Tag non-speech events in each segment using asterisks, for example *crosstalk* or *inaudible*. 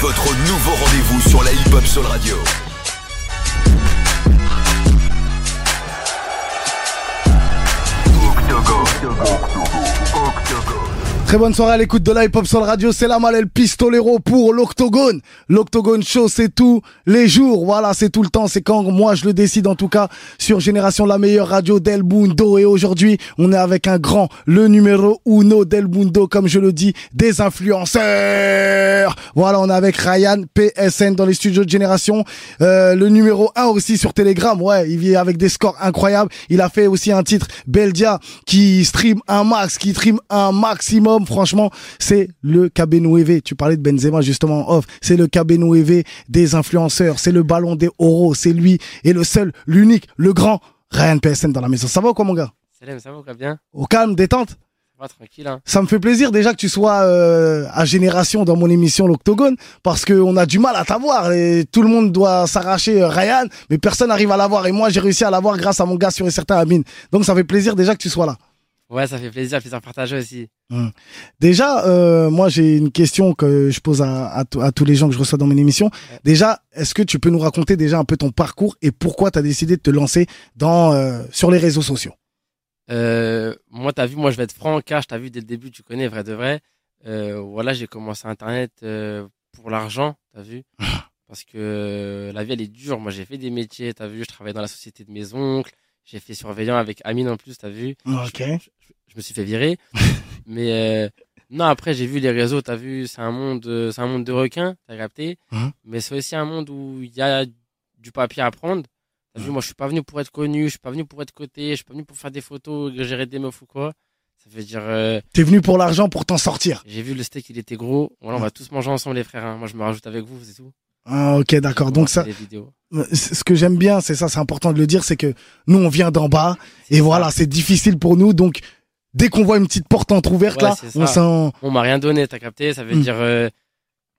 Votre nouveau rendez-vous sur la hip-hop Soul Radio. Très bonne soirée à l'écoute de la hip hop radio, c'est la Malel Pistolero pour l'Octogone. L'Octogone Show, c'est tous les jours, voilà, c'est tout le temps, c'est quand moi je le décide en tout cas sur Génération la meilleure radio del Mundo. Et aujourd'hui on est avec un grand, le numéro uno del Mundo comme je le dis, des influenceurs. Voilà, on est avec Ryan PSN dans les studios de Génération, euh, le numéro 1 aussi sur Telegram, ouais, il vit avec des scores incroyables, il a fait aussi un titre Beldia qui stream un max, qui stream un maximum franchement, c'est le KB Tu parlais de Benzema justement off. C'est le KB des influenceurs. C'est le ballon des euros. C'est lui et le seul, l'unique, le grand Ryan PSN dans la maison. Ça va ou quoi, mon gars? Ça va quoi, bien Au calme, détente? Tranquille. Hein. Ça me fait plaisir déjà que tu sois euh, à Génération dans mon émission L'Octogone parce qu'on a du mal à t'avoir et tout le monde doit s'arracher euh, Ryan mais personne n'arrive à l'avoir et moi j'ai réussi à l'avoir grâce à mon gars sur un certain Amine. Donc ça fait plaisir déjà que tu sois là. Ouais, ça fait plaisir, plaisir partager aussi. Hum. Déjà, euh, moi j'ai une question que je pose à, à, tous les gens que je reçois dans mes émissions. Déjà, est-ce que tu peux nous raconter déjà un peu ton parcours et pourquoi tu as décidé de te lancer dans euh, sur les réseaux sociaux? Euh, Moi, t'as vu, moi je vais être franc, cash, t'as vu dès le début, tu connais vrai de vrai. Euh, voilà, j'ai commencé Internet euh, pour l'argent, t'as vu Parce que la vie elle est dure. Moi j'ai fait des métiers, t'as vu, je travaillais dans la société de mes oncles. J'ai fait surveillant avec Amine en plus, t'as vu Ok je me suis fait virer. *laughs* mais euh, non, après j'ai vu les réseaux, t'as vu, c'est un monde, euh, c'est un monde de requins, t'as capté. Hein? Mais c'est aussi un monde où il y a du papier à prendre. T'as vu, moi je suis pas venu pour être connu, je suis pas venu pour être coté, je suis pas venu pour faire des photos, gérer des meufs ou quoi. Ça veut dire. Euh, T'es venu pour l'argent, pour t'en sortir. J'ai vu le steak, il était gros. Voilà, on va tous manger ensemble les frères. Hein. Moi je me rajoute avec vous, c'est tout. Ah, ok, d'accord. Donc ça, ce que j'aime bien, c'est ça, c'est important de le dire, c'est que nous on vient d'en bas et voilà, c'est difficile pour nous, donc dès qu'on voit une petite porte entrouverte là, on sent. On m'a rien donné, t'as capté Ça veut hmm. dire, euh,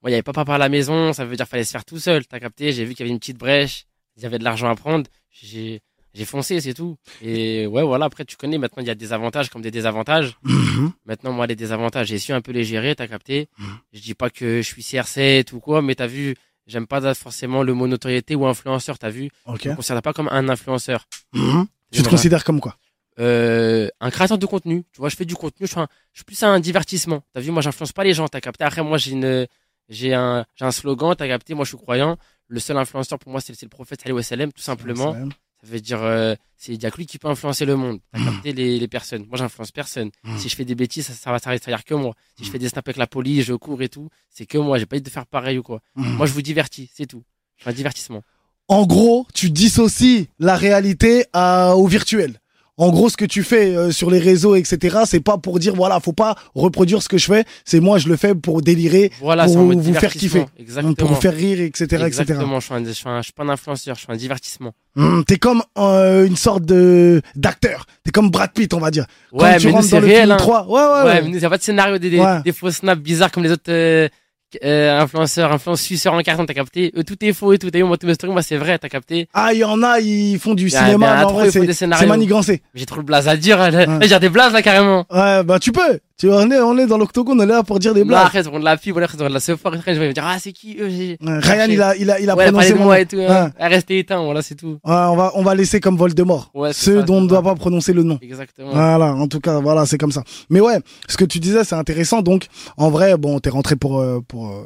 il y avait pas papa à la maison, ça veut dire fallait se faire tout seul, t'as capté J'ai vu qu'il y avait une petite brèche, il y avait de l'argent à prendre, j'ai j'ai foncé, c'est tout. Et ouais, voilà. Après, tu connais. Maintenant, il y a des avantages comme des désavantages. Mhm. Maintenant, moi, les désavantages, j'ai su un peu les gérer. T'as capté mhm. Je dis pas que je suis CR7 ou quoi, mais t'as vu, j'aime pas forcément le mot notoriété ou influenceur. T'as vu? Ok. Je me considère pas comme un influenceur. Mhm. Tu te considères comme quoi? Euh, un créateur de contenu. Tu vois, je fais du contenu, je, je suis plus un divertissement. T'as vu, moi, j'influence pas les gens, t'as capté? Après, moi, j'ai une, j'ai un, j'ai un slogan, t'as capté? Moi, je suis croyant. Le seul influenceur pour moi, c'est, le prophète Salem, tout simplement. Ça veut dire, euh, c'est, il y a que lui qui peut influencer le monde. T'as capté les, les personnes. Moi, j'influence personne. Mmh. Si je fais des bêtises, ça, ça va s'arrêter que moi. Si je fais des snaps avec la police, je cours et tout, c'est que moi. J'ai pas envie de faire pareil ou quoi. Mmh. Moi, je vous divertis, c'est tout. Je fais un divertissement. En gros, tu dissocies la réalité à, au virtuel en gros, ce que tu fais euh, sur les réseaux, etc., c'est pas pour dire voilà, faut pas reproduire ce que je fais. C'est moi, je le fais pour délirer, voilà, pour vous faire kiffer, Exactement. pour vous faire rire, etc., Exactement. Je suis, un, je, suis je suis pas un influenceur, je suis un divertissement. Mmh, t'es comme euh, une sorte de d'acteur. T'es comme Brad Pitt, on va dire. Ouais, mais nous c'est réel. Hein. 3. Ouais, ouais, ouais. ouais mais nous, y a pas de scénario, des, des, des faux snaps bizarres comme les autres. Euh, euh, influenceur, influenceur en carton, t'as capté euh, Tout est faux et tout. Vu, moi, tout mes moi, c'est vrai, t'as capté Ah, il y en a, ils font du cinéma, mais en vrai, c'est manigancé. J'ai trop le blaze à dire. J'ai des blazes, là, carrément. Ouais, bah, tu peux. Tu vois, on est, on est dans l'octogone, on est là pour dire des blagues. Non, après, on la après, on la après, je vais me dire, ah, c'est qui, eux, Ryan, il a, il a, il a ouais, prononcé moi et tout, hein. Restez éteint, voilà, c'est tout. Ouais, on va, on va laisser comme Voldemort. Ouais, Ceux dont on ne doit pas prononcer le nom. Exactement. Voilà, en tout cas, voilà, c'est comme ça. Mais ouais, ce que tu disais, c'est intéressant. Donc, en vrai, bon, t'es rentré pour, euh, pour, euh,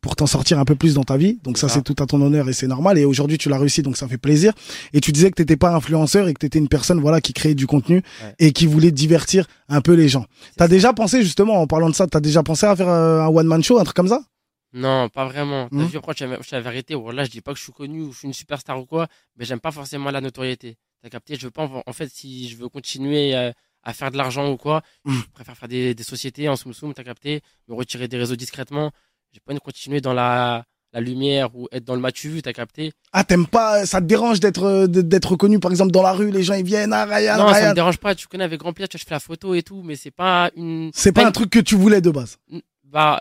pour t'en sortir un peu plus dans ta vie. Donc ça, c'est tout à ton honneur et c'est normal. Et aujourd'hui, tu l'as réussi, donc ça fait plaisir. Et tu disais que t'étais pas influenceur et que t'étais une personne, voilà, qui créait du contenu et qui voulait divertir un peu les gens. T'as déjà pensé, justement, en parlant de ça, t'as déjà pensé à faire euh, un one man show, un truc comme ça? Non, pas vraiment. T'as hmm. vu, après, je la vérité. Là, je dis pas que je suis connu ou je suis une superstar ou quoi, mais j'aime pas forcément la notoriété. T'as capté? Je veux pas, en fait, si je veux continuer euh, à, faire de l'argent ou quoi, hmm. je préfère faire des, des sociétés en soum soum, t'as capté? Me retirer des réseaux discrètement j'ai pas envie de continuer dans la, la lumière ou être dans le match vu, t'as capté? Ah, t'aimes pas, ça te dérange d'être d'être connu par exemple dans la rue, les gens ils viennent, ah Ryan, Non, ça me dérange pas, tu connais avec grand plaisir, je fais la photo et tout, mais c'est pas une. C'est pas, un truc que tu voulais de base. Bah,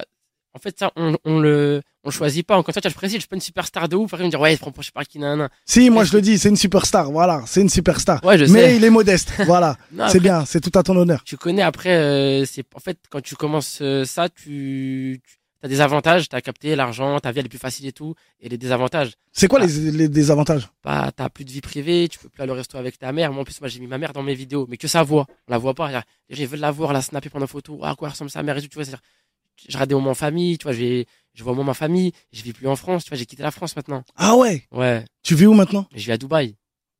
en fait, ça, on, on le, on choisit pas. Encore une fois, je précise, je suis pas une superstar de ouf. Après, me dire, ouais, il prend je sais pas qui, nan, Si, moi, je le dis, c'est une superstar. Voilà, c'est une superstar. Ouais, je Mais sais. il est modeste. *laughs* voilà. c'est bien, c'est tout à ton honneur. Tu connais après, euh, c'est, en fait, quand tu commences euh, ça, tu, t'as des avantages, t'as capté l'argent, ta vie elle est plus facile et tout, et les désavantages, C'est quoi Ah. les, les désavantages? Bah t'as plus de vie privée, tu peux plus aller au resto avec ta mère. Moi en plus moi j'ai mis ma mère dans mes vidéos, mais que sa voix, on la voit pas. Les gens ils veulent la voir, la snapper pendant photo. Ah quoi ressemble sa mère et tout, tu vois. c'est-à-dire, Je regarde des moments en famille, tu vois. J'ai, je vois moi ma famille, je vis plus en France, tu vois. J'ai quitté la France maintenant. Ah ouais? Ouais, Tu vis où maintenant? Je vis à Dubaï.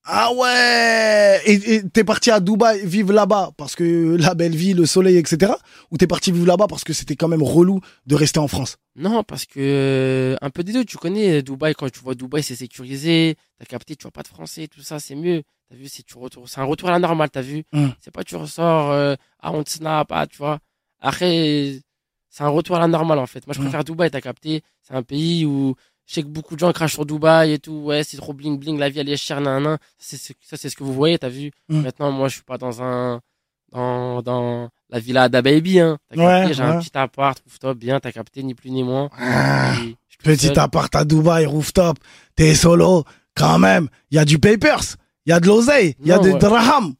Ah ouais Et t'es parti à Dubaï vivre là-bas parce que la belle vie, le soleil, etc. Ou t'es parti vivre là-bas parce que c'était quand même relou de rester en France? Non, parce que un peu des deux. Tu connais Dubaï quand tu vois Dubaï, c'est sécurisé. T'as capté, tu vois pas de français, tout ça, c'est mieux. T'as vu, c'est tu retournes, c'est un retour à la normale. T'as vu, Mm. c'est pas tu ressors, euh, on te snap, ah tu vois. Après, c'est un retour à la normale en fait. Moi, je Mm. préfère Dubaï. T'as capté, c'est un pays où je sais que beaucoup de gens crachent sur Dubaï et tout. Ouais, c'est trop bling bling, la vie elle est chère, nan nan. C'est ce- ça, c'est ce que vous voyez. T'as vu. Mm. Maintenant, moi, je suis pas dans un dans dans la villa d'Ababy. Hein. T'as Ouais, capté, j'ai un petit appart, rooftop, bien. T'as capté, ni plus ni moins. Ah, Petit seul. appart à Dubaï, rooftop, t'es solo, quand même. Il y a du papers, il y a de l'oseille, il y a des ouais. drahams.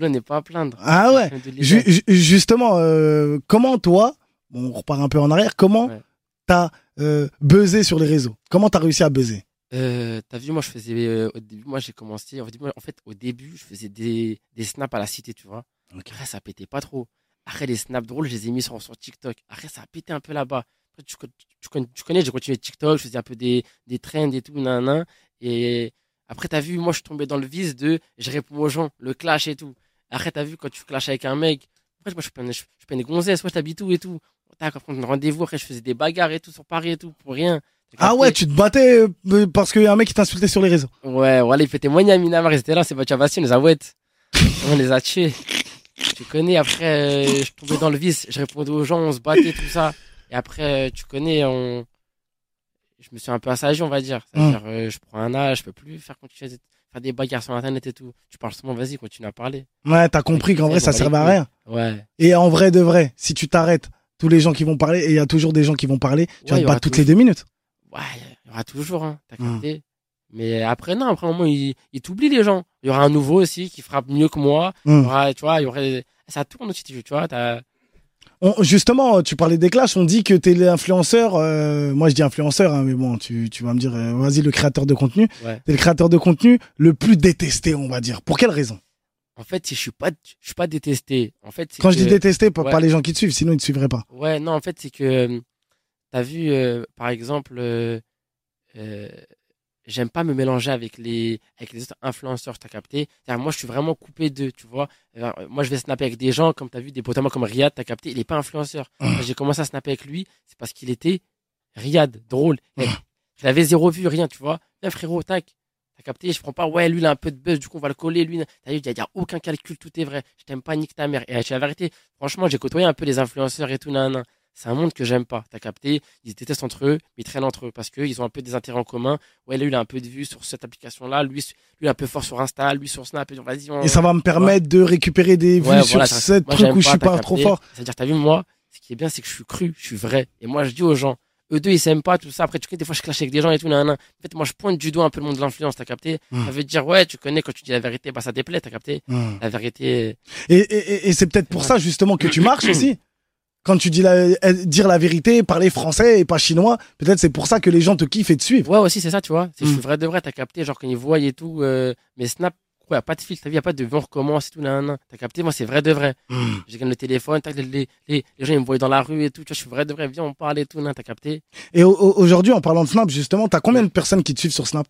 N'est pas à plaindre. Ah ouais. Ju- justement, euh, comment toi, bon, on repart un peu en arrière, comment t'as euh, buzzé sur les réseaux Comment t'as réussi à buzzer? Euh, T'as vu, moi, je faisais. euh, au début, moi, j'ai commencé. En fait, au début, je faisais des, des snaps à la cité, tu vois. Après, ça pétait pas trop. Après, les snaps drôles, je les ai mis sur, sur TikTok. Après, ça a pété un peu là-bas. Après, tu, tu, tu connais, j'ai continué TikTok, je faisais un peu des, des trends et tout, nan, nan. Et après, t'as vu, moi, je suis tombé dans le vice de je réponds aux gens, le clash et tout. Après, t'as vu, quand tu clashes avec un mec, après, moi, je suis je, je une gonzesse, moi, t'habites où et tout. On rendez-vous, après, je faisais des bagarres et tout sur Paris et tout, pour rien. Ah ouais, tu te battais euh, parce qu'il y a un mec qui t'insultait sur les réseaux. Ouais, voilà, il fait témoigner à Minamar, ils étaient là, c'est Bachabassi, on les a. On les a tués. Tu connais, après, euh, je tombais dans le vice, je répondais aux gens, on se battait, tout ça. Et après, euh, tu connais, on... je me suis un peu assagi, on va dire. C'est-à-dire, euh, je prends un âge, je peux plus faire continuer, faire des bagarres sur Internet et tout. Tu parles seulement, vas-y, continue à parler. Ouais, t'as compris qu'en vrai, ça servait à rien. Ouais. Et en vrai de vrai, si tu t'arrêtes, tous les gens qui vont parler, et il y a toujours des gens qui vont parler, tu vas te aura battre toutes toujours- les deux minutes. Ouais, il y aura toujours, hein, t'as Hmm. capté. Mais après, non, après un moment, il, il t'oublie les gens. Il y aura un nouveau aussi qui frappe mieux que moi. Il y Hmm. aura, tu vois, il y aurait, ça tourne aussi, tu vois, t'as, On- justement, tu parlais des clashs, on dit que t'es l'influenceur, euh, moi je dis influenceur, hein, mais bon, tu, tu vas me dire, euh, vas-y, le créateur de contenu. Ouais. T'es le créateur de contenu le plus détesté, on va dire. Pour quelle raison? En fait, si je suis pas, je suis pas détesté. En fait, Quand je que- dis détesté, pas, ouais. pas les gens qui te suivent, sinon ils te suivraient pas. Ouais, non, en fait, c'est que euh, t'as vu, euh, par exemple, euh, euh, j'aime pas me mélanger avec les avec les autres influenceurs. T'as capté? Moi, je suis vraiment coupé d'eux, tu vois? Euh, moi, je vais snapper avec des gens, comme t'as vu, des potes à moi comme Riyad. T'as capté? Il est pas influenceur. Quand J'ai commencé à snapper avec lui, c'est parce qu'il était Riyad, drôle. Eh, Il avait zéro vue, rien, tu vois? Frérot, tac. Capté Je prends pas, ouais, lui, il a un peu de buzz, du coup, on va le coller. Lui, t'as vu, il y, a- a aucun calcul, tout est vrai. Je t'aime pas, nique ta mère. Et c'est la vérité, franchement, j'ai côtoyé un peu les influenceurs et tout, nan. C'est un monde que j'aime pas. T'as capté Ils se détestent entre eux, mais ils traînent entre eux parce qu'ils ont un peu des intérêts en commun. Ouais, lui, il a un peu de vues sur cette application-là. Lui, lui, il est un peu fort sur Insta. Lui, sur Snap. Et vas-y, on... Et ça va me permettre de récupérer des vues Ouais, sur voilà, cette moi, truc où je suis pas trop fort. C'est-à-dire, t'as vu, moi, ce qui est bien, c'est que je suis cru, je suis vrai. Et moi, je dis aux gens, eux deux, ils s'aiment pas, tout ça. Après, tu connais, des fois, je clash avec des gens et tout, nan, nan. En fait, moi, je pointe du doigt un peu le monde de l'influence, t'as capté? Hmm. Ça veut dire, ouais, tu connais, quand tu dis la vérité, bah, ça déplaît, t'as capté? Hmm. La vérité, Et, et, et- c'est peut-être pour ça justement que tu marches aussi. Quand tu dis la, euh, dire la vérité, parler français et pas chinois, peut-être c'est pour ça que les gens te kiffent et te suivent. Ouais, aussi, c'est ça, tu vois. C'est je Mm. suis vrai de vrai, t'as capté. Genre, quand ils voient et tout, euh, mes snaps, a pas de filtre, t'as vu, y a pas de on recommence et tout, nan. T'as capté, moi, c'est vrai de vrai. Hmm. J'ai gagné le téléphone, tac, les, les, les, gens, ils me voient dans la rue et tout, tu vois, je suis vrai de vrai, viens, on parle et tout, nan, t'as capté? Et au- au- aujourd'hui, en parlant de Snap, justement, t'as combien de personnes qui te suivent sur Snap?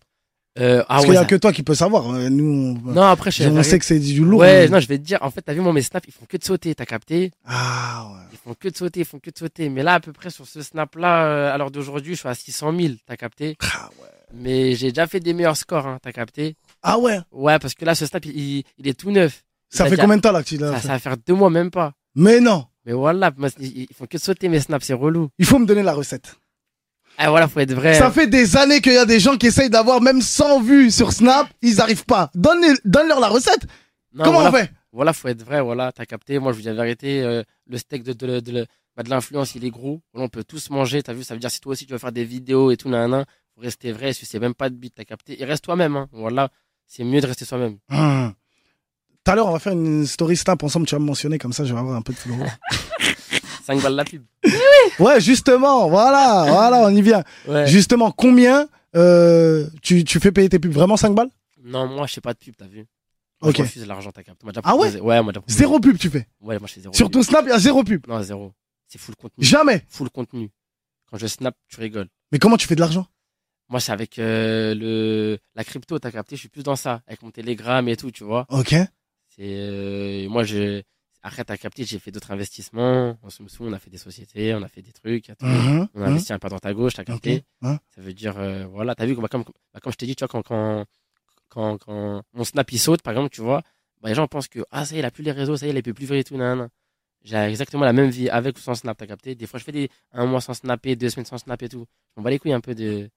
Euh, ah Parce ouais. qu'il y a ça- que toi qui peux savoir. euh, Nous, on, Non, après, je on sait que c'est du lourd. Ouais, mais- non, je vais te dire, en fait, t'as vu, moi, mes snaps, ils font que de sauter, t'as capté? Ah ouais. Ils font que de sauter, ils font que de sauter. Mais là, à peu près, sur ce snap-là, euh, à l'heure d'aujourd'hui, je suis à 600 000, t'as capté? Ah ouais. Mais j'ai déjà fait des meilleurs scores, hein, t'as capté? Ah ouais. Ouais, parce que là, ce snap, il, il- est tout neuf. Ça fait combien de temps là que tu l'as Ça, fait ça va faire deux mois, même pas. Mais non. Mais voilà, ils font que sauter mes snaps, c'est relou. Il faut me donner la recette. Ah voilà, faut être vrai. Ça fait des années qu'il y a des gens qui essayent d'avoir même 100 vues sur Snap, ils arrivent pas. Donne- Donne-leur la recette. Non, Comment voilà, on fait? Voilà, faut être vrai, voilà, t'as capté. Moi, je vous dis la vérité, euh, le steak de, de, de, de- bah, de l'influence, il est gros. On peut tous manger, t'as vu, ça veut dire si toi aussi tu veux faire des vidéos et tout, nan, faut rester vrai, si c'est même pas de bite, t'as capté. Et reste toi-même, hein. Voilà, c'est mieux de rester soi-même. Hum. Tout à l'heure, on va faire une story Snap ensemble, tu vas me mentionner, comme ça je vais avoir un peu de flow. *laughs* 5 balles la pub. Ouais, justement, voilà, voilà, on y vient. Ouais. Justement, combien euh, tu, tu fais payer tes pubs? Vraiment 5 balles? Non, moi, je sais pas de pub, t'as vu. Moi, Ok. Je refuse l'argent, t'as capté. Ah ouais? Ouais, moi. Zéro pub, tu fais? Ouais, moi, je fais zéro. Sur ton pub. Snap, il y a zéro pub? Non, zéro. C'est full contenu. Jamais? Full contenu. Quand je snap, tu rigoles. Mais comment tu fais de l'argent? Moi, c'est avec euh, le la crypto, t'as capté. Je suis plus dans ça, avec mon Telegram et tout, tu vois. Ok. C'est euh, moi, je après t'as capté, j'ai fait d'autres investissements. En somme, on a fait des sociétés, on a fait des trucs. tout. Mhm, On a mhm. investi un peu à droite à gauche, t'as capté. Ça veut dire, euh, voilà, t'as vu, bah, comme, bah, comme je t'ai dit, tu vois, quand, quand, quand, quand mon snap il saute, par exemple, tu vois, bah, les gens pensent que, ah, ça y est, il a plus les réseaux, ça y est, il peut plus vrai et tout, nan, J'ai exactement la même vie avec ou sans snap, t'as capté. Des fois, je fais des, un mois sans snapper, deux semaines sans snap et tout. On va les couilles un peu de,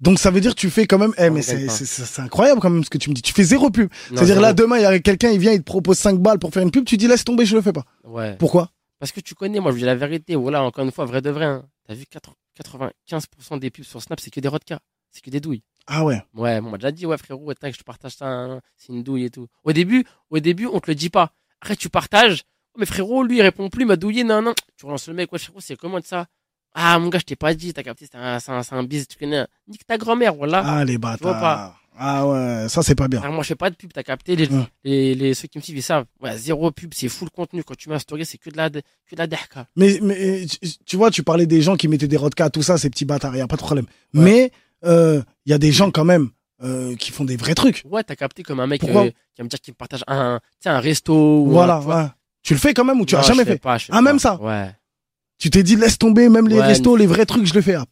Donc ça veut dire que tu fais quand même. Eh, mais c'est incroyable quand même ce que tu me dis. Tu fais zéro pub. C'est-à-dire là, demain, il y a quelqu'un, il vient, il te propose 5 balles pour faire une pub. Tu dis laisse tomber, je le fais pas. Ouais. Pourquoi? Parce que tu connais, moi, je dis la vérité. Voilà, encore une fois, vrai de vrai, hein. T'as vu, 4 95% des pubs sur Snap, c'est que des rodkas. C'est que des douilles. Ah ouais. Ouais, on m'a déjà dit, ouais, frérot, attends, que je te partage ça, hein, c'est une douille et tout. Au début, au début, on te le dit pas. Après, tu partages. Oh, mais frérot, lui, il répond plus, il m'a douillé, non, non. Tu relances le mec, ouais, frérot, c'est comment de ça? Ah, mon gars, je t'ai pas dit, t'as capté, c'est un, c'est un, c'est un bise, tu connais. Nique ta grand-mère, voilà. Ah les bâtards. Ah ouais, ça c'est pas bien. Moi, je fais pas de pub, t'as capté. Les, Ouais. les, les, ceux qui me suivent, ils savent. Ouais, zéro pub, c'est full contenu. Quand tu mets un story, c'est que de la, que de la dehka. Mais, mais tu, vois, tu parlais des gens qui mettaient des rodkas, tout ça, ces petits bâtards, y a pas de problème. Ouais. Mais il y a des gens quand même euh, qui font des vrais trucs. Ouais, t'as capté comme un mec Pourquoi euh, qui va me dire qu'il me partage un, un resto. ou Voilà. un- tu vois. ouais. Tu le fais quand même ou tu Non, as jamais fait pas, Ah, même pas. ça Ouais. Tu t'es dit laisse tomber, même les Ouais, restos, les vrais trucs, je le fais. Ah.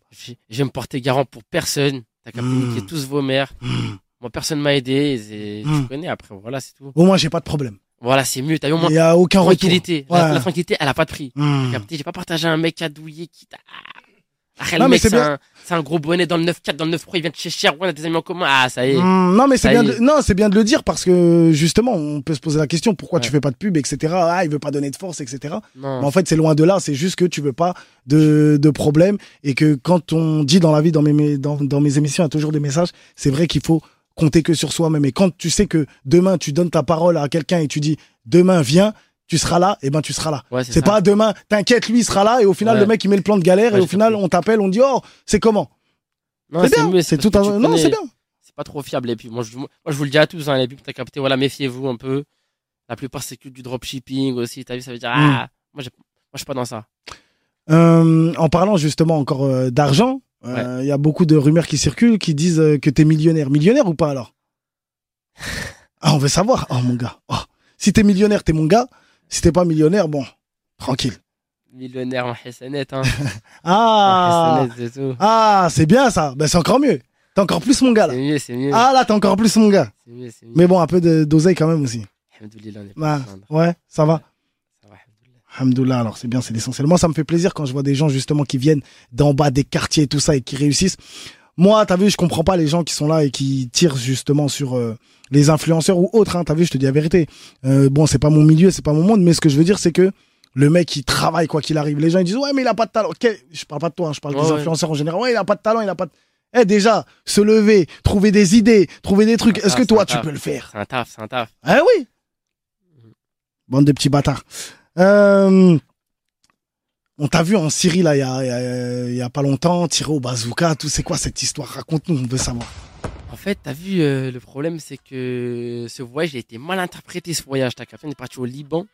Je vais me porter garant pour personne. T'as capté, Mm. niquer tous vos mères. Hmm. Moi, personne m'a aidé. c'est- Mm. Tu connais, après, voilà, c'est tout. Au moins, j'ai pas de problème. Voilà, c'est mieux. T'as au moins Il y a aucun tranquillité. La, Ouais. la tranquillité, elle a pas de prix. Capté, j'ai pas partagé un mec a douillé, qui t'a. Après, Non, le mais mec, c'est un, c'est un gros bonnet dans le 9-4, dans le 9-3, il vient de chez Cher, on a des amis en commun. Ah, ça y est. Hmm, non mais c'est bien de, non c'est bien de le dire parce que justement on peut se poser la question pourquoi tu fais pas de pub etc ah il veut pas donner de force etc Non. Mais en fait c'est loin de là c'est juste que tu veux pas de de problème et que quand on dit dans la vie dans mes dans, dans mes émissions il y a toujours des messages c'est vrai qu'il faut compter que sur soi-même et quand tu sais que demain tu donnes ta parole à quelqu'un et tu dis demain viens tu seras là et ben tu seras là Ouais, c'est pas demain t'inquiète lui il sera là et au final Ouais. le mec il met le plan de galère Ouais, et au final on t'appelle on dit oh c'est comment? C'est bien c'est tout un non c'est bien c'est pas trop fiable les pubs. Moi je, moi, je vous le dis à tous, hein, les pubs, t'as capté, voilà, méfiez-vous un peu. La plupart, c'est que du dropshipping aussi. T'as vu, ça veut dire, Mm. ah, moi, j'ai- moi, je suis pas dans ça. Euh, en parlant justement encore euh, d'argent, euh, il y a beaucoup de rumeurs qui circulent qui disent que t'es millionnaire. Millionnaire ou pas alors? *laughs* Ah, on veut savoir. Oh mon gars. Oh. Si t'es millionnaire, t'es mon gars. Si t'es pas millionnaire, bon, tranquille. Millionnaire en Hessenet, hein. *laughs* Ah, tout. ah, c'est bien ça. Ben c'est encore mieux. T'es encore plus mon gars là. C'est mieux, c'est mieux. Ah là, t'es encore plus mon gars. C'est mieux, c'est mieux. Mais bon, un peu d'oseille quand même aussi. Alhamdoulilah, on est pas Ah, ouais, ça va. Ça va. Alhamdoulilah, alors c'est bien, c'est l'essentiel. Moi, ça me fait plaisir quand je vois des gens justement qui viennent d'en bas des quartiers et tout ça et qui réussissent. Moi, t'as vu, je comprends pas les gens qui sont là et qui tirent justement sur euh, les influenceurs ou autres. Hein, t'as vu, je te dis la vérité. Euh, bon, c'est pas mon milieu, c'est pas mon monde, mais ce que je veux dire, c'est que le mec, il travaille quoi qu'il arrive. Les gens, ils disent ouais, mais il a pas de talent. Ok, Je parle pas de toi, hein, je parle Ouais, des ouais. influenceurs en général. Ouais, il a pas de talent, il a pas. De... Eh, déjà, se lever, trouver des idées, trouver des trucs. Est-ce que toi, tu taf. peux le faire? C'est un taf, c'est un taf. ah oui Bande de petits bâtards. Euh, on t'a vu en Syrie, là, il y a, y a- il y a pas longtemps, tiré au bazooka, tout. C'est quoi cette histoire? Raconte-nous, on veut savoir. En fait, t'as vu, euh, le problème, c'est que ce voyage, il a été mal interprété, ce voyage. T'as capté, on est parti au Liban,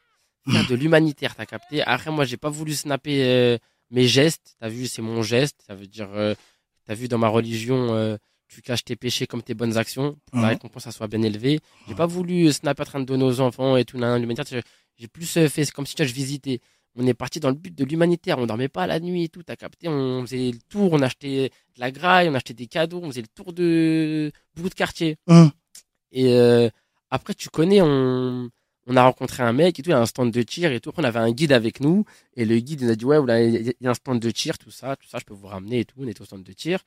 faire de l'humanitaire, t'as capté? Après, moi, j'ai pas voulu snapper euh, mes gestes. T'as vu, c'est mon geste. Ça veut dire, euh, t'as vu, dans ma religion, tu caches tes péchés comme tes bonnes actions, pour que la récompense, ça soit bien élevée. J'ai pas voulu snapper en train de donner aux enfants et tout, l'humanitaire. J'ai- plus fait comme si tu je visitais. On est parti dans le but de l'humanitaire. On dormait pas la nuit et tout. T'as capté. On faisait le tour. On achetait de la graille. On achetait des cadeaux. On faisait le tour de beaucoup de quartiers. Hum. Et euh, après, tu connais, on, on a rencontré un mec et tout. Il y a un stand de tir et tout. Après, on avait un guide avec nous. Et le guide, il nous a dit Ouais, il y a- un stand de tir, tout ça, tout ça. Je peux vous ramener et tout. On était au stand de tir.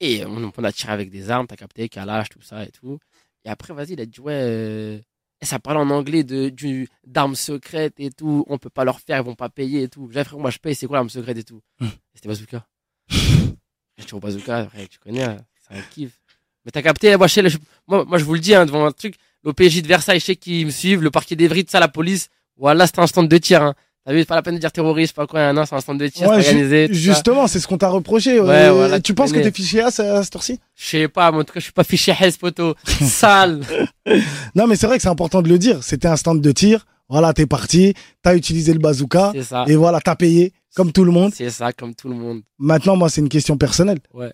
Et on, on a tiré avec des armes. T'as capté, calage, tout ça et tout. Et après, vas-y, il a dit Ouais. euh, et ça parlait en anglais de du d'armes secrètes et tout. On peut pas leur faire, ils vont pas payer et tout. J'ai frère, moi je paye, c'est quoi l'arme secrète et tout? Hmm. C'était bazooka. je tire au bazooka, frère, tu connais, hein, c'est un kiff. Mais t'as capté, moi je, moi, moi je vous le dis, hein, devant un truc, l'OPJ de Versailles, je sais qu'ils me suivent, le parquet d'Evry, tout ça, la police. Voilà, c'était un stand de tir. Hein. T'as vu, c'est pas la peine de dire terroriste, pas quoi, non, c'est un stand de tir, Ouais, organisé. ju- justement, c'est ce qu'on t'a reproché. Ouais, euh, voilà, tu tu penses que t'es fiché à ce- à cette heure-ci? Je sais pas, mais en tout cas, je suis pas fiché Hess, poteau. *laughs* Sale. Non, mais c'est vrai que c'est important de le dire. C'était un stand de tir. Voilà, t'es parti, t'as utilisé le bazooka ça. et voilà, t'as payé comme tout le monde. C'est ça, comme tout le monde. Maintenant, moi, c'est une question personnelle. Ouais.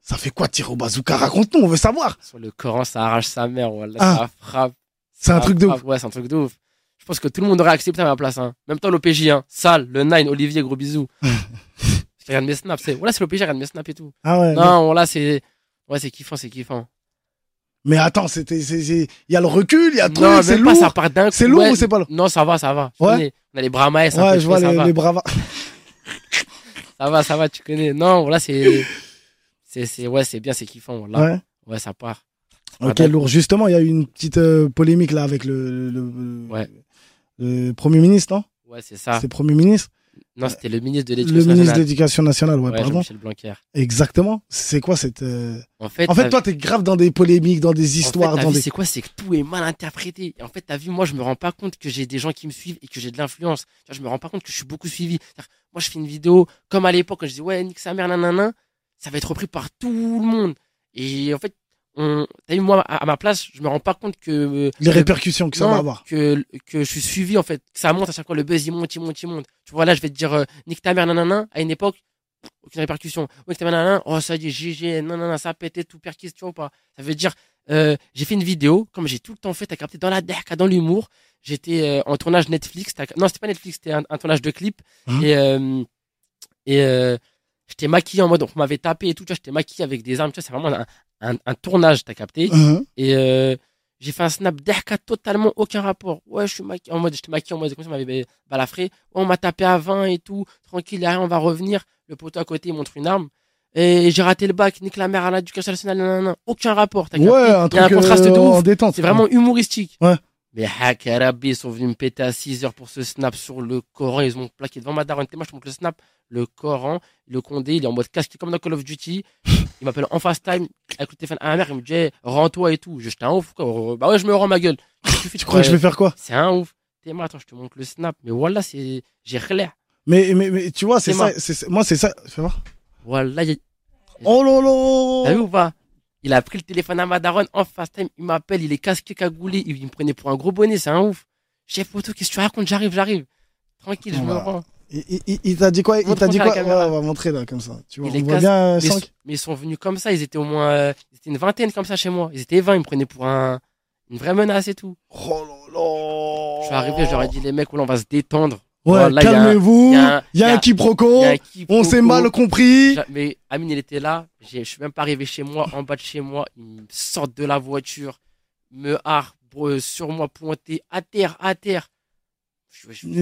Ça fait quoi tirer au bazooka? Raconte-nous, on veut savoir. Sur le Coran, ça arrache sa mère, voilà, Ah. ça frappe. C'est un truc de ouf. Ouais, c'est un truc de ouf. Je pense que tout le monde aurait accepté à ma place, hein. Même toi, l'OPJ, hein. Sale, le Nine, Olivier, gros bisous. *laughs* Regarde mes snaps, c'est, voilà, c'est l'OPJ, regarde mes snaps et tout. Ah ouais. Non, voilà, c'est, ouais, c'est kiffant, c'est kiffant. Mais attends, c'était, c'est, c'est- il y a le recul, il y a truc, c'est pas, lourd. ça part d'un. C'est lourd ouais. ou c'est pas lourd Non, ça va, ça va. Ouais. connais. On a les bras maïs, Ouais, je vois ça les, les. *laughs* Ça va, ça va, tu connais. Non, voilà, c'est, c'est, c'est, ouais, c'est bien, c'est kiffant, voilà. Ouais. Ouais, ça part. Ok, lourd. Justement, il y a eu une petite euh, polémique là avec le, le, le- Ouais. Le Premier ministre, non? Ouais, c'est ça. C'est Premier ministre? Non, c'était le ministre de Le l'Éducation ministre de nationale. l'Éducation nationale, ouais, Ouais, pardon. Jean-Michel Blanquer. Exactement. C'est quoi cette. euh, En fait, En fait, toi, t'es grave dans des polémiques, dans des En histoires, fait, t'as dans vu, des. c'est quoi? C'est que tout est mal interprété. Et en fait, t'as vu, moi, je me rends pas compte que j'ai des gens qui me suivent et que j'ai de l'influence. Je me rends pas compte que je suis beaucoup suivi. Moi, je fais une vidéo comme à l'époque quand je dis ouais, nique sa mère, nanana. Ça va être repris par tout le monde. Et en fait, on... t'as vu, moi, à à ma place, je me rends pas compte que Les que- répercussions que ça va avoir. que que je suis suivi en fait, que ça monte à chaque fois le buzz il monte, il monte, il monte. Tu vois là, je vais te dire euh, nique ta mère, nanana. À une époque, aucune répercussion. Nique ta mère, nanana. Oh ça y est, GG, nanana, ça a pété tout perquis, tu vois ou pas. Ça veut dire euh, j'ai fait une vidéo, comme j'ai tout le temps fait, t'as capté dans la derka, dans l'humour. J'étais euh, en tournage Netflix. t'as- Non, c'était pas Netflix, c'était un, un tournage de clip. Mhm. Et, euh, et euh, j'étais maquillé en mode, on m'avait tapé et tout. Tu vois, j'étais maquillé avec des armes. Tu vois, c'est vraiment un, un, un tournage, t'as capté? Mhm. Et euh, j'ai fait un snap derka totalement aucun rapport. Ouais, je suis maquillé en mode, j'étais maquillé en mode, comme ça, on m'avait balafré. Ouais, on m'a tapé à 20 et tout. Tranquille, a rien, on va revenir. Le poteau à côté, il montre une arme. Et j'ai raté le bac, nique la mère à l'éducation nationale, nanana. Aucun rapport, t'as capté? Ouais, un Il y a un truc contraste euh, de en ouf. C'est vraiment humoristique. Ouais. Mais Hakarabi, ils sont venus me péter à 6 heures pour ce snap sur le Coran. Ils m'ont plaqué devant ma daronne. Moi, je te montre le snap. Le Coran, le Condé, il est en mode casque comme dans Call of Duty. Il m'appelle en fast time avec le téléphone à ma mère. Il me dit, hey, rends-toi et tout. Je j'étais un ouf, quoi. Bah ouais, je me rends ma gueule. Tu crois que je vais faire quoi? C'est un ouf. T'es moi, attends, je te montre le snap. Mais voilà, c'est, j'ai l'air. mais, mais, mais tu vois, c'est ça. moi. c'est- ça. Fais voir. Voilà, il y a- Oh T'as vu ou pas? Il a pris le téléphone à ma daronne en fast time. Il m'appelle, il est casqué, cagoulé. Il me prenait pour un gros bonnet, c'est un ouf. Chef photo, qu'est-ce que tu racontes? J'arrive, j'arrive. Tranquille, je me rends. Il, il- il- il t'a dit quoi? Il t'a dit quoi? Ouais, on va montrer là, comme ça. Tu vois, on voit bien Mais, mais ils sont venus comme ça, ils étaient au moins euh, ils étaient une vingtaine comme ça chez moi. Ils étaient 20, ils me prenaient pour un, une vraie menace et tout. Oh lolo Je suis arrivé, ai dit les mecs, on va se détendre. Ouais, Voilà, il y a un- calmez-vous. il y a un- Il y a il y un a- quiproquo. Il y a un On s'est mal compris. Mais Amine, il était là. Je suis même pas arrivé chez moi, en bas de chez moi. Ils me sortent de la voiture, me harbre sur moi, pointé à terre, à terre.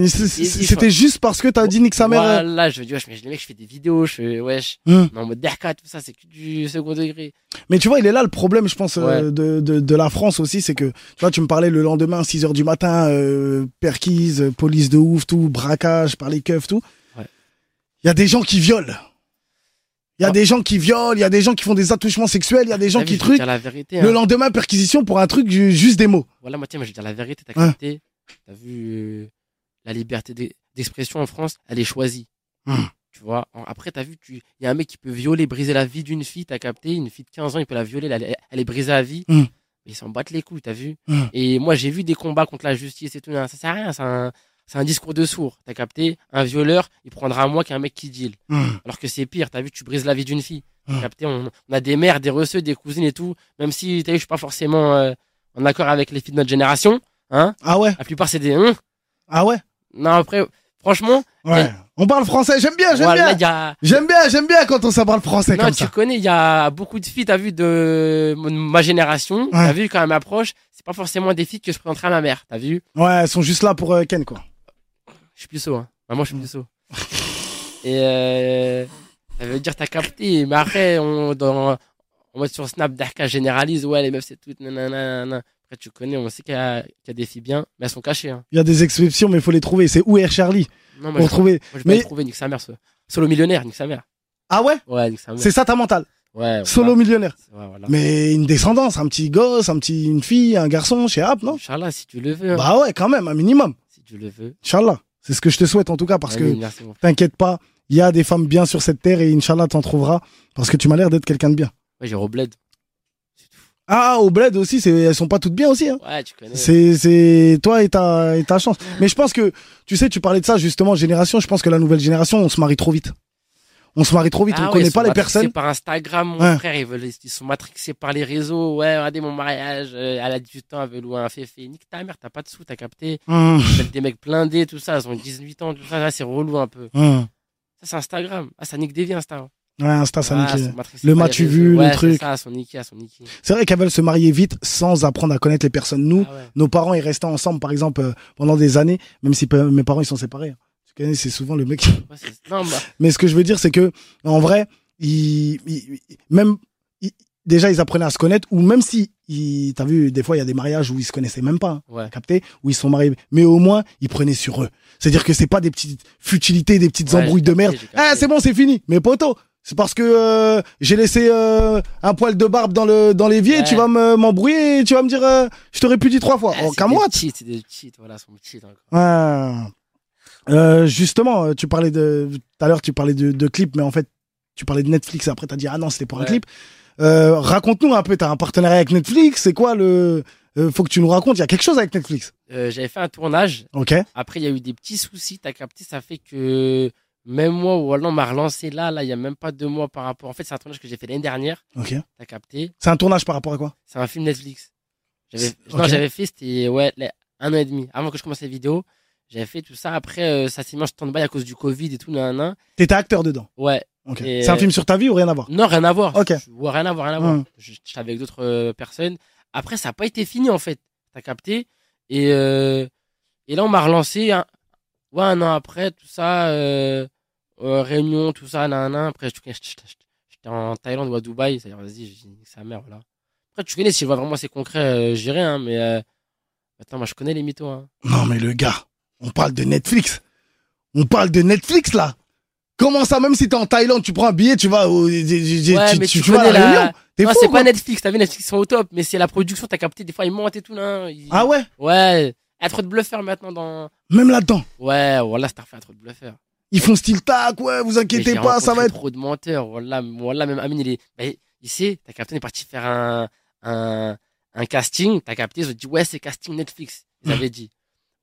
C'était juste parce que t'as dit nique sa mère. Voilà, je me dis, wesh, mais les mecs, je fais des vidéos, je fais, wesh. Hum. Non, en mode derka, tout ça, c'est que du second degré. Mais tu vois, il est là le problème, je pense, euh, Ouais. de, de, de la France aussi, c'est que, tu vois, tu me parlais le lendemain, 6 heures du matin, euh, perquise, police de ouf, tout, braquage par les keufs, tout. Il Ouais. y a des gens qui violent. Il y a Ah. des gens qui violent, il y a des gens qui font des attouchements sexuels, il y a des gens T'as qui je truquent. dire la vérité. Le hein. lendemain, perquisition pour un truc, ju- juste des mots. Voilà, moi, tiens, moi, je vais dire la vérité, t'as Ouais. capté. T'as vu, euh, la liberté d'e- d'expression en France, elle est choisie. Hum. Tu vois, après, t'as vu, il y a un mec qui peut violer, briser la vie d'une fille, t'as capté, une fille de 15 ans, il peut la violer, elle, est brisée à vie. Hum. Mais ils s'en battent les couilles, t'as vu. Hum. Et moi, j'ai vu des combats contre la justice et tout, non, ça sert à rien, c'est un, discours de sourd, t'as capté. Un violeur, il prendra moins qu'un mec qui deal. Alors que c'est pire, t'as vu, tu brises la vie d'une fille. T'as capté, on, on a des mères, des receux, des cousines et tout. Même si, t'as vu, je suis pas forcément euh, en accord avec les filles de notre génération, hein. Ah ouais La plupart, c'est des, hein. Ah ouais Non, après, franchement, Ouais. On parle français, j'aime bien, j'aime voilà, bien. a, J'aime bien, j'aime bien quand on sait parle français non, comme tu ça. connais, il y a beaucoup de filles, t'as vu, de ma génération, t'as vu, quand elle m'approche, c'est pas forcément des filles que je présenterai à ma mère, t'as vu. Ouais, elles sont juste là pour euh, Ken, quoi. Je suis plus saut, hein. Maman, je suis plus saut. *laughs* Et euh, ça veut dire t'as capté, mais après, on, dans, en mode sur Snap, Darka généralise, ouais, les meufs, c'est tout, nanana. Après, tu connais, on sait qu'il y, a- qu'il y a des filles bien, mais elles sont cachées, hein. Il y a des exceptions, mais il faut les trouver. C'est où Air Charlie Non, moi, Pour je, trouver. moi, je vais Mais- trouver, nique sa mère, ce- solo millionnaire, nique sa mère. Ah ouais Ouais, nique sa mère. C'est ça ta mentale. Ouais, Solo millionnaire. voilà. Ouais, voilà. Mais une descendance, un petit gosse, un petit, une fille, un garçon chez App, non Inch'Allah, si tu le veux, hein. Bah ouais, quand même, un minimum. si tu le veux. Inch'Allah. C'est ce que je te souhaite en tout cas parce que t'inquiète pas, il y a des femmes bien sur cette terre et Inch'Allah t'en trouveras parce que tu m'as l'air d'être quelqu'un de bien. Ouais, j'ai Robled. Ah, au bled aussi, c'est, elles sont pas toutes bien aussi. Hein. Ouais, tu connais. C'est, c'est toi et ta, et ta chance. Mais je pense que, tu sais, tu parlais de ça justement, génération. Je pense que la nouvelle génération, on se marie trop vite. On se marie trop vite. Ah on ouais, connaît ils pas sont les matrixés personnes. par Instagram, mon Ouais. frère. Ils, veulent, ils sont matrixés par les réseaux. Ouais, regardez mon mariage. euh, Elle a 18 ans, elle veut louer un féfé. Nique ta mère, t'as pas de sous, t'as capté. Ils veulent des mecs blindés, tout ça. Ils ont 18 ans, tout ça. Là, c'est relou un peu. hum. Ça, c'est Instagram. Ah, ça nique des vies, Insta. Ouais, Insta, ça Ah, matrixés Le réseaux. vu, le Ouais, truc. ça, son son. C'est vrai qu'elles veulent se marier vite sans apprendre à connaître les personnes. Nous, Ah ouais. nos parents, ils restaient ensemble, par exemple, euh, pendant des années, même si mes parents, ils sont séparés. hein. Tu connais, c'est souvent le mec. Ouais, non, bah, *laughs* Mais ce que je veux dire, c'est que, en vrai, ils, ils- même, ils- déjà, ils apprenaient à se connaître, ou même si, ils- t'as vu, des fois, il y a des mariages où ils se connaissaient même pas, hein, ouais. capté, où ils sont mariés. Mais au moins, ils prenaient sur eux. C'est-à-dire que c'est pas des petites futilités, des petites embrouilles de merde. Ah, c'est bon, c'est fini. Mais poto, c'est parce que euh, j'ai laissé euh, un poil de barbe dans le dans l'évier, Ouais. tu vas me- m'embrouiller et tu vas me dire, euh, je t'aurais pu dire trois fois. Ah, oh, c'est camoite. des cheats, c'est des cheats, voilà, sont cheats encore. Ah. Euh, justement, euh, tu parlais de tout à l'heure, tu parlais de, de clips, mais en fait, tu parlais de Netflix. Et après, t'as dit ah non, c'était pour un Ouais. clip. Euh, Raconte-nous un peu. T'as un partenariat avec Netflix. C'est quoi le euh, Faut que tu nous racontes. Il y a quelque chose avec Netflix. Euh, J'avais fait un tournage. Ok. Après, il y a eu des petits soucis. T'as capté, ça fait que même moi, voilà, on m'a relancé là, là, il y a même pas deux mois par rapport. En fait, c'est un tournage que j'ai fait l'année dernière. Ok. T'as capté. C'est un tournage par rapport à quoi? C'est un film Netflix. J'avais, non, j'avais fait, c'était, ouais, un an et demi. Avant que je commence les vidéos. J'avais fait tout ça. Après, euh, ça s'est mis en stand-by à cause du Covid et tout, nan, nan. T'étais acteur dedans? Ouais. Ok. Et, C'est un film sur ta vie ou rien à voir? Non, rien à voir. Ok. Je- ouais, rien à voir, rien à voir. Je- J'étais avec d'autres euh, personnes. Après, ça n'a pas été fini, en fait. T'as capté? Et, euh, et là, on m'a relancé. Ouais, un an après, tout ça. Euh, euh, réunion, tout ça, nan, nan. Après, j'étais en Thaïlande ou à Dubaï. C'est-à-dire, vas-y, j'ai dit, sa mère, voilà. Après, tu connais, si je vois vraiment c'est concret, euh, j'irai, hein, mais euh, attends, moi, je connais les mythos. Hein. Non, mais le gars, on parle de Netflix. On parle de Netflix là. Comment ça, même si t'es en Thaïlande, tu prends un billet, tu vas au, Ouais, tu- mais tu tu vas à la la- réunion. Non, c'est quoi. pas Netflix. T'as vu, Netflix, sont au top, mais c'est la production, t'as capté. Des fois, ils mentent et tout, là. Ils- Ah ouais? Ouais. Il y a trop de bluffeurs maintenant dans. Même là-dedans. Ouais, voilà, c'est fait trop de bluffeurs. Ils font style tac, ouais, vous inquiétez pas, ça va être. trop de menteurs. Voilà, voilà même Amine, il est. bah, il sait, t'as capté, on est parti faire un, un, un casting. T'as capté, ils ont dit, ouais, c'est casting Netflix. Ils avaient dit.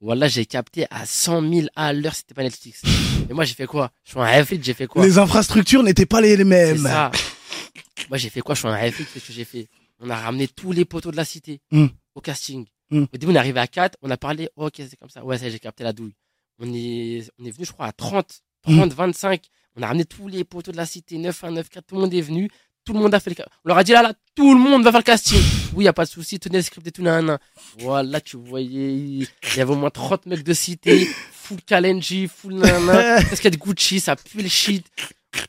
Voilà, j'ai capté à 100 000 à l'heure, c'était pas Netflix. Et moi, j'ai fait quoi? Je suis un réflexe, j'ai fait quoi? Les infrastructures n'étaient pas les C'est mêmes. ça. Moi, j'ai fait quoi? Je suis un réflexe, qu'est-ce que j'ai fait On a ramené tous les poteaux de la cité Hmm. au casting. Hmm. Au début, on est arrivé à 4, on a parlé, oh, ok, c'est comme ça. Ouais, ça, j'ai capté la douille. On est, on est venu, je crois, à 30, Hmm. 30, 25. On a ramené tous les poteaux de la cité, 9 1, 9 4, tout le monde est venu. Tout le monde a fait le ca- On leur a dit là, là, tout le monde va faire le casting. Oui, y a pas de souci, tenez le script et tout, nan, nan. Voilà, tu voyais, il y avait au moins 30 mecs de cité, full Kalenji, full nan, *laughs* parce qu'il y a de Gucci, ça pue le shit.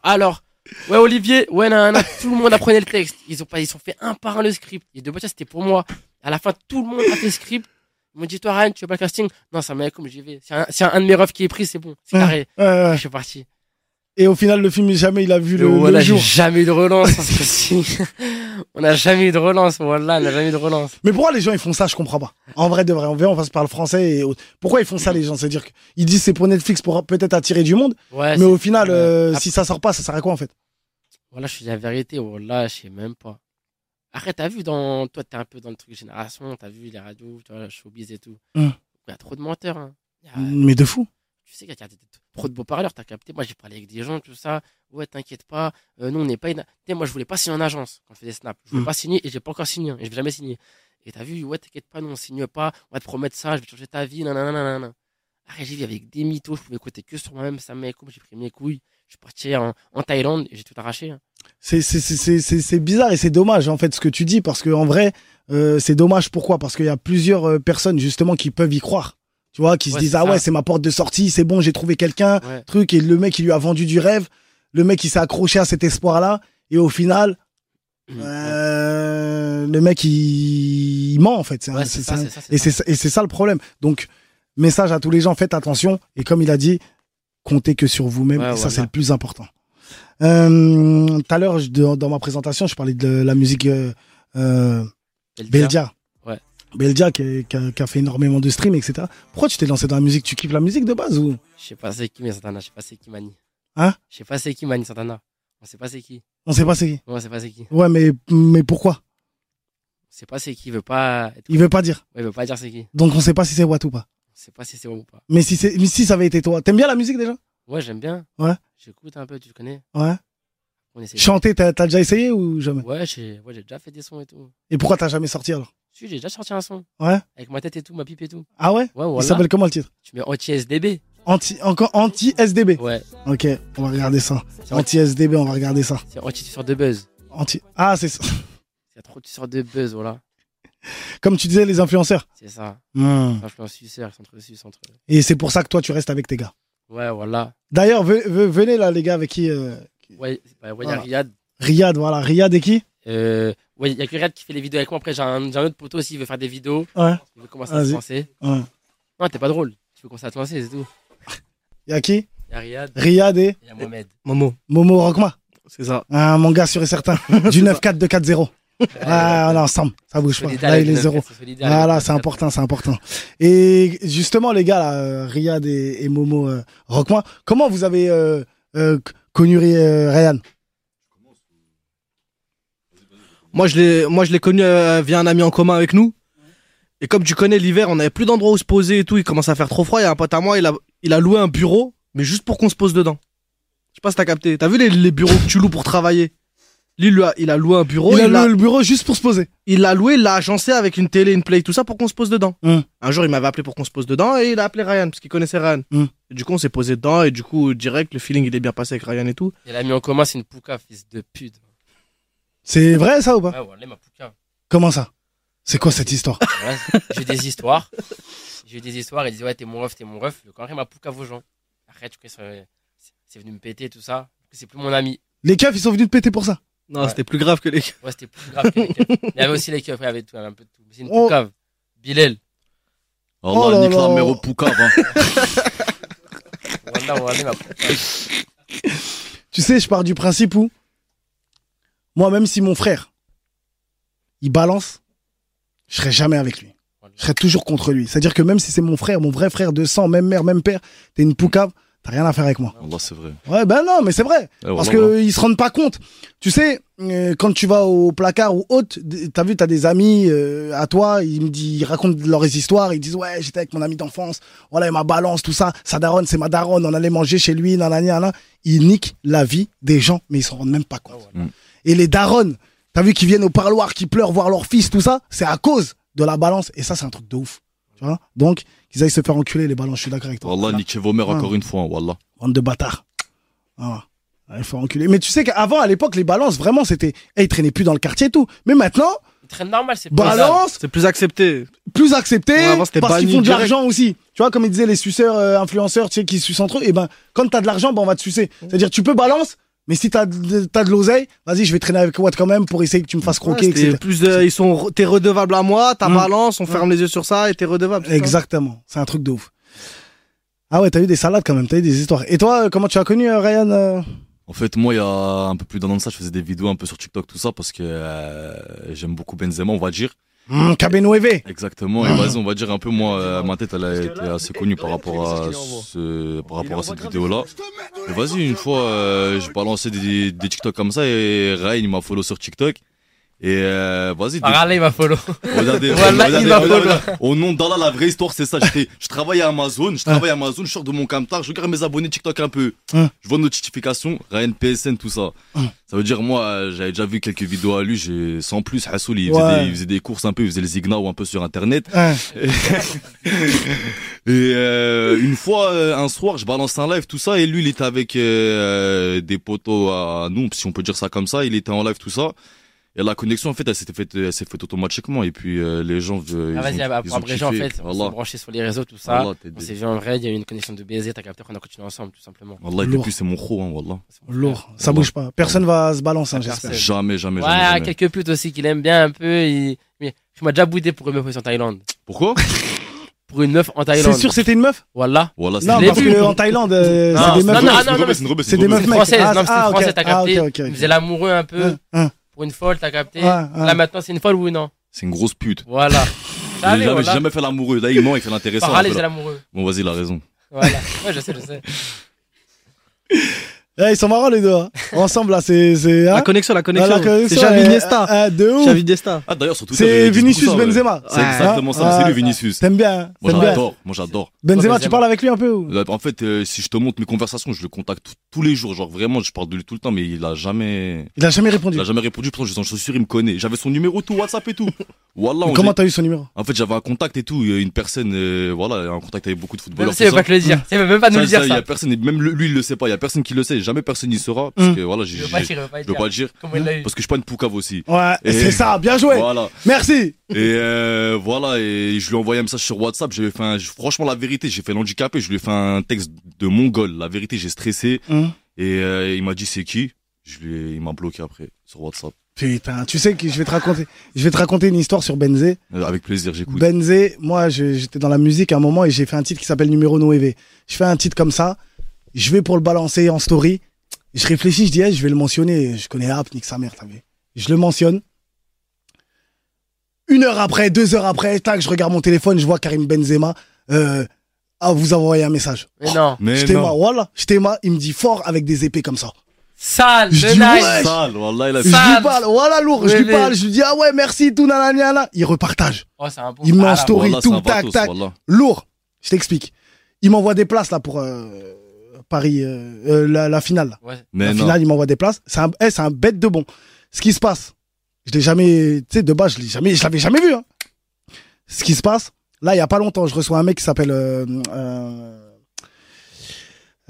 Alors, ouais, Olivier, ouais, nan, nan, tout le monde apprenait le texte. Ils ont pas, ils ont fait un par un le script. Et de base, c'était pour moi. À la fin, tout le monde a fait le script. Ils m'ont dit, toi, Ryan, tu veux pas le casting? Non, ça m'a comme j'y vais. C'est un, un, de mes refs qui est pris, c'est bon. C'est carré. Ouais, ouais. Je suis parti. Et au final, le film, jamais il a vu le, le voilà, j'ai jour. jamais eu de relance, parce que *laughs* si, *laughs* on n'a jamais eu de relance, voilà, on n'a jamais eu de relance. Mais pourquoi les gens ils font ça? Je comprends pas. En vrai de vrai, on vient, on passe par le français. Et autres. pourquoi ils font ça les gens? C'est-à-dire qu'ils disent c'est pour Netflix pour peut-être attirer du monde, Ouais, mais au final, euh, si ça sort pas, ça sert à quoi en fait? Voilà, je suis la vérité, voilà, je sais même pas. Après, t'as vu dans, toi, t'es un peu dans le truc génération, t'as vu les radios, tu vois, showbiz et tout. Il Hum. y a trop de menteurs, hein. Il a- Mais de fou. tu sais qu'il y a trop de beaux parleurs, t'as capté. Moi, j'ai parlé avec des gens, tout ça. Ouais, t'inquiète pas. Euh, nous, on n'est pas une. Moi, je voulais pas signer en agence quand je faisais Snap. Je voulais Mm. pas signer et j'ai pas encore signé. hein, Et je vais jamais signer. Et t'as vu, ouais, t'inquiète pas, nous, on signe pas. On va te promettre ça, je vais changer ta vie, nanana, nanana. Après, j'ai vu avec des mythos, je pouvais écouter que sur moi-même, ça m'a j'ai pris mes couilles. Je suis parti en, en Thaïlande et j'ai tout arraché. hein. C'est c'est c'est c'est c'est- c'est bizarre et c'est dommage en fait ce que tu dis parce que en vrai euh, c'est dommage pourquoi? Parce qu'il y a plusieurs euh, personnes justement qui peuvent y croire. Tu vois, qui se disent ah ouais c'est ma porte de sortie, c'est bon j'ai trouvé quelqu'un, Ouais. truc et le mec il lui a vendu du rêve, le mec il s'est accroché à cet espoir là et au final Mm. euh, le mec il, il ment en fait. Ouais, ça, un- ça, et c'est ça- et c'est ça le problème. Donc message à tous les gens faites attention et comme il a dit comptez que sur vous-même et ça voilà. c'est le plus important. Euh, Tout à l'heure, dans, ma présentation, je parlais de la musique euh, euh, Belgia. Belgia. Ouais. Belgia qui, a- qui a, qui a fait énormément de streams, etc. Pourquoi tu t'es lancé dans la musique? Tu kiffes la musique de base ou? Je sais pas c'est qui, mais Santana, je sais pas c'est qui Mani. Hein? Je sais pas c'est qui Mani Santana. On sait pas c'est qui. On sait pas c'est qui. On sait pas c'est qui. Ouais, mais, mais pourquoi? On sait pas c'est qui, il veut pas être... Il veut pas dire. Ouais, il veut pas dire c'est qui. Donc on sait pas si c'est Watt ou pas. On sait pas si c'est bon ou pas. Mais si, c'est, mais si ça avait été toi. T'aimes bien la musique déjà? Ouais, j'aime bien. Ouais. J'écoute un peu, tu connais. Ouais. On essaie. Chanter, t'as, t'as déjà essayé ou jamais? Ouais, j'ai ouais, j'ai déjà fait des sons et tout. Et pourquoi t'as jamais sorti alors? Si, j'ai déjà sorti un son. Ouais. Avec ma tête et tout, ma pipe et tout. Ah ouais? Ouais, Il voilà. s'appelle comment le titre? Tu mets anti-SDB. Anti, encore anti-SDB. Ouais. Ok, on va regarder ça. C'est Anti-SDB, on va regarder ça. C'est anti-tueur de buzz. Anti. Ah, c'est ça. Il y a trop de tueurs de buzz, voilà. Comme tu disais, les influenceurs. C'est ça. Hmm. Influence suceur, centre suisse, entre. Et c'est pour ça que toi, tu restes avec tes gars. Ouais, voilà. D'ailleurs, ve- ve- venez là, les gars, avec qui euh, Ouais, bah, ouais, il y a Voilà. Riyad. Riyad, voilà. Riyad et qui? Euh, ouais, il y a que Riyad qui fait les vidéos avec moi. Après, j'ai un, j'ai un autre poteau aussi, il veut faire des vidéos. Ouais. Il veut commencer à se Vas-y. lancer. Ouais. Non, t'es pas drôle. Tu veux commencer à te lancer, c'est tout. *laughs* Y a qui? Il y a Riyad. Riyad et Il y a Mohamed. Momo, Momo Rockma. c'est ça. Un mon gars sûr et certain. *laughs* Du 9-4-2-4-0. *laughs* Ah, on est ensemble. Ça bouge pas. Là, il est zéro. 9-4, c'est solidaire Voilà, c'est le 9-4. important, c'est important. Et justement, les gars, là, euh, Riyad et, et Momo euh, comment vous avez euh, euh, connu euh, Ryan? Moi, je l'ai, moi, je l'ai connu euh, via un ami en commun avec nous. Et comme tu connais l'hiver, on avait plus d'endroit où se poser et tout. Il commence à faire trop froid. Il y a un pote à moi, il a, il a loué un bureau, mais juste pour qu'on se pose dedans. Je sais pas si t'as capté. T'as vu les, les bureaux que tu loues pour travailler? Lui, il a, il a loué un bureau. Il a il loué le bureau juste pour se poser. il l'a loué, il l'a agencé avec une télé, une play, tout ça pour qu'on se pose dedans. Hum. Un jour, il m'avait appelé pour qu'on se pose dedans et il a appelé Ryan parce qu'il connaissait Ryan. Hum. Et du coup, on s'est posé dedans et du coup, direct, le feeling il est bien passé avec Ryan et tout. Et l'ami en commun, c'est une pouca, fils de pute. C'est vrai ça ou pas? Ouais, voilà, ma pouca. Comment ça? C'est quoi cette histoire? Voilà, j'ai des histoires. J'ai eu des histoires. Il disait, ouais, t'es mon ref, t'es mon ref. Quand même, ma pouca vos gens. C'est- c'est venu me péter, tout ça. C'est plus mon ami. Les keufs, ils sont venus te péter pour ça. Non, Ouais. c'était plus grave que les. Ouais, c'était plus grave que les keufs. Il y avait aussi les keufs, il y avait tout, il y avait un peu de tout. C'est une Oh. poucave. Bilal. Oh là nique la là. mère au poucave. Hein. Voilà, voilà, ma pouca. Tu sais, je pars du principe où, moi, même si mon frère, il balance, je serai jamais avec lui. Je serai toujours contre lui. C'est-à-dire que même si c'est mon frère, mon vrai frère de sang, même mère, même père, t'es une poucave, t'as rien à faire avec moi. Allah, c'est vrai. Ouais, ben non, mais c'est vrai. Eh, Parce qu'ils se rendent pas compte. Tu sais, euh, quand tu vas au placard ou autre, t'as vu, t'as des amis euh, à toi, ils me disent, ils racontent leurs histoires, ils disent ouais, j'étais avec mon ami d'enfance, voilà, il m'a balance tout ça, sa daronne, c'est ma daronne, on allait manger chez lui, nanani, nanana. Ils niquent la vie des gens, mais ils s'en rendent même pas compte. Mm. Et les daronnes, t'as vu, qui viennent au parloir, qui pleurent voir leur fils, tout ça, c'est à cause de la balance. Et ça, c'est un truc de ouf. Tu vois Donc, qu'ils aillent se faire enculer les balances, je suis d'accord avec toi. Wallah, niquez vos mères Ouais. encore une fois, hein, Wallah. Bande de bâtards. Ah, il faut enculer. Mais tu sais qu'avant, à l'époque, les balances, vraiment, c'était. Eh, ils traînaient plus dans le quartier et tout. Mais maintenant, Il traîne normal, c'est balance, C'est plus accepté. plus accepté. Ouais, avant, c'était parce qu'ils font de l'argent aussi. Tu vois, comme ils disaient, les suceurs, euh, influenceurs, tu sais, qui sucent entre eux. Et ben, quand t'as de l'argent, ben, on va te sucer. C'est-à-dire, tu peux balance, mais si t'as de, t'as de l'oseille, vas-y, je vais traîner avec Watt quand même pour essayer que tu me fasses croquer, Ouais, etc. plus, euh, ils sont, t'es redevable à moi, ta Mm. balance, on ferme les yeux sur ça et t'es redevable. Exactement. C'est un truc de ouf. Ah ouais, t'as eu des salades quand même, t'as eu des histoires. Et toi, euh, comment tu as connu euh, Ryan euh? En fait, moi, il y a un peu plus d'un an de ça, je faisais des vidéos un peu sur TikTok, tout ça, parce que euh, j'aime beaucoup Benzema, on va dire. Cabenoeve. Exactement. Et vas-y, on va dire un peu, moi, euh, ma tête, elle a été assez connue par rapport à ce, par rapport à cette vidéo-là. Et vas-y, une fois, euh, j'ai balancé des, des TikTok comme ça et Ryan, il m'a follow sur TikTok. Et euh, vas-y, Par Allah, il va follow. *laughs* Regardez, Voilà, regardez, il va regardez, follow. regardez. Au nom d'Allah, la vraie histoire, c'est ça. Je travaille à Amazon, je travaille à Amazon, je sors de mon camtar, je regarde mes abonnés TikTok un peu. Hein. Je vois notification, Ryan PSN, tout ça. Hein. Ça veut dire, moi, j'avais déjà vu quelques vidéos à lui, j'ai, sans plus, Hassoul, il, Ouais. faisait des, il faisait des courses un peu, il faisait les Zignao un peu sur Internet. Hein. *laughs* Et euh, une fois, euh, un soir, je balance un live, tout ça, et lui, il était avec euh, des potos à nous, si on peut dire ça comme ça, il était en live, tout ça. Et la connexion, en fait, elle s'était faite, elle s'est faite automatiquement. Et puis, euh, les gens, euh, ils Ah, vas-y, bah, ils pour ont abréger, en fait, on s'est Wallah. branché sur les réseaux, tout ça. Wallah, t'es On s'est vu en vrai, il y a eu une connexion de baiser, t'as capté, après on a continué ensemble, tout simplement. Wallah, depuis, c'est mon pro, hein, Wallah. Lourd. Ça bouge pas. Personne va se balancer, hein, j'espère. Jamais, jamais, Ouais, jamais. jamais. quelques putes aussi qu'il aime bien un peu. Il, mais il m'a déjà boudé pour une meuf en Thaïlande. Pourquoi? Pour une meuf en C'est Thaïlande. sûr, c'était une meuf? Voilà. Wallah, c'est Non, parce qu'en Thaïlande, Non, c'est des non, meufs. non, c'est une non, rebelle, c'est c'est des meufs. Française, Ah, non, ah, t'as Ah, capté. ok, ok, ok. Il faisait l'amoureux un peu. Une folle, t'as capté? Ouais, ouais. Là maintenant, c'est une folle ou non? C'est une grosse pute. Voilà. *laughs* J'ai jamais, voilà. j'ai jamais fait l'amoureux. Là, il ment, il fait l'intéressant. C'est l'amoureux. Bon, vas-y, il a raison. Voilà. Ouais, je sais, je sais. *laughs* Eh, ils sont marrants les deux. *laughs* hein. Ensemble là, c'est c'est. hein? La connexion, la connexion. Ah, la connexion, C'est Xavi eh, Iniesta. ah, de ouf. Xavi Iniesta. Ah, d'ailleurs, sur Twitter. C'est Vinicius ça, ouais. Benzema. C'est exactement ça, Ah, c'est lui, Vinicius. T'aimes bien hein? Moi, T'aimes bien j'adore. Moi, j'adore. Benzema, tu Benzema. parles avec lui un peu ou? Euh, En fait, euh, si je te montre mes conversations, je le contacte tout- tous les jours. Genre, vraiment, je parle de lui tout le temps, mais il a jamais, Il a jamais répondu. il a jamais répondu. Pourtant, je suis sûr, il me connaît. J'avais son numéro, tout, WhatsApp et tout. *laughs* Wallah, on Comment t'as eu son numéro? En fait, j'avais un contact et tout. Une personne, euh, voilà, un contact avec beaucoup de footballeurs. si il tout veut pas *laughs* ça. te le dire. Il veut même pas nous Ça, le dire, ça, il y ça. a personne, et même le- lui, il le sait pas. Il y a personne qui le sait. Jamais personne n'y saura. Parce Mm. que, voilà, j'ai, j'ai- je dire. pas le dire. Parce que je suis pas une poucave aussi. Ouais, Et- c'est ça, bien joué. Voilà. Merci. Et euh, voilà, et je lui ai envoyé un message sur WhatsApp. J'avais fait un, franchement, la vérité, j'ai fait l'handicapé. Je lui ai fait un texte de mongol. La vérité, j'ai stressé. Hum. Et euh, il m'a dit c'est qui? Je lui ai, il m'a bloqué après sur WhatsApp. Putain, tu sais que je vais te raconter, je vais te raconter une histoire sur Benzé. Euh, avec plaisir, j'écoute. Benzé, moi, j'étais dans la musique à un moment et j'ai fait un titre qui s'appelle Numéro 9. Je fais un titre comme ça, je vais pour le balancer en story. Je réfléchis, je dis, je vais le mentionner. Je connais App, nique sa mère, t'as vu. Je le mentionne. Une heure après, deux heures après, tac, je regarde mon téléphone, je vois Karim Benzema. Euh, ah, vous envoyé un message. Mais non. Mais Je non. voilà. Je t'aima, il me dit fort avec des épées comme ça. Sale, Je le dis, ouais. Sale, wallah, il a Je Sale. lui parle, voilà lourd, je lui parle, je lui dis ah ouais merci tout nanana, il repartage. Oh, c'est un bon. Il me met en story. Wallah, tout, tac, vatos, tac. wallah. Lourd, je t'explique. Il m'envoie des places là pour euh, Paris, euh, euh, la, la finale. là. Ouais. Mais la non. finale, il m'envoie des places. C'est un, eh, c'est un bête de bon. Ce qui se passe, je l'ai jamais, tu sais, de base, je l'ai jamais, je l'avais jamais vu. Hein. Ce qui se passe, là, il y a pas longtemps, je reçois un mec qui s'appelle euh, euh,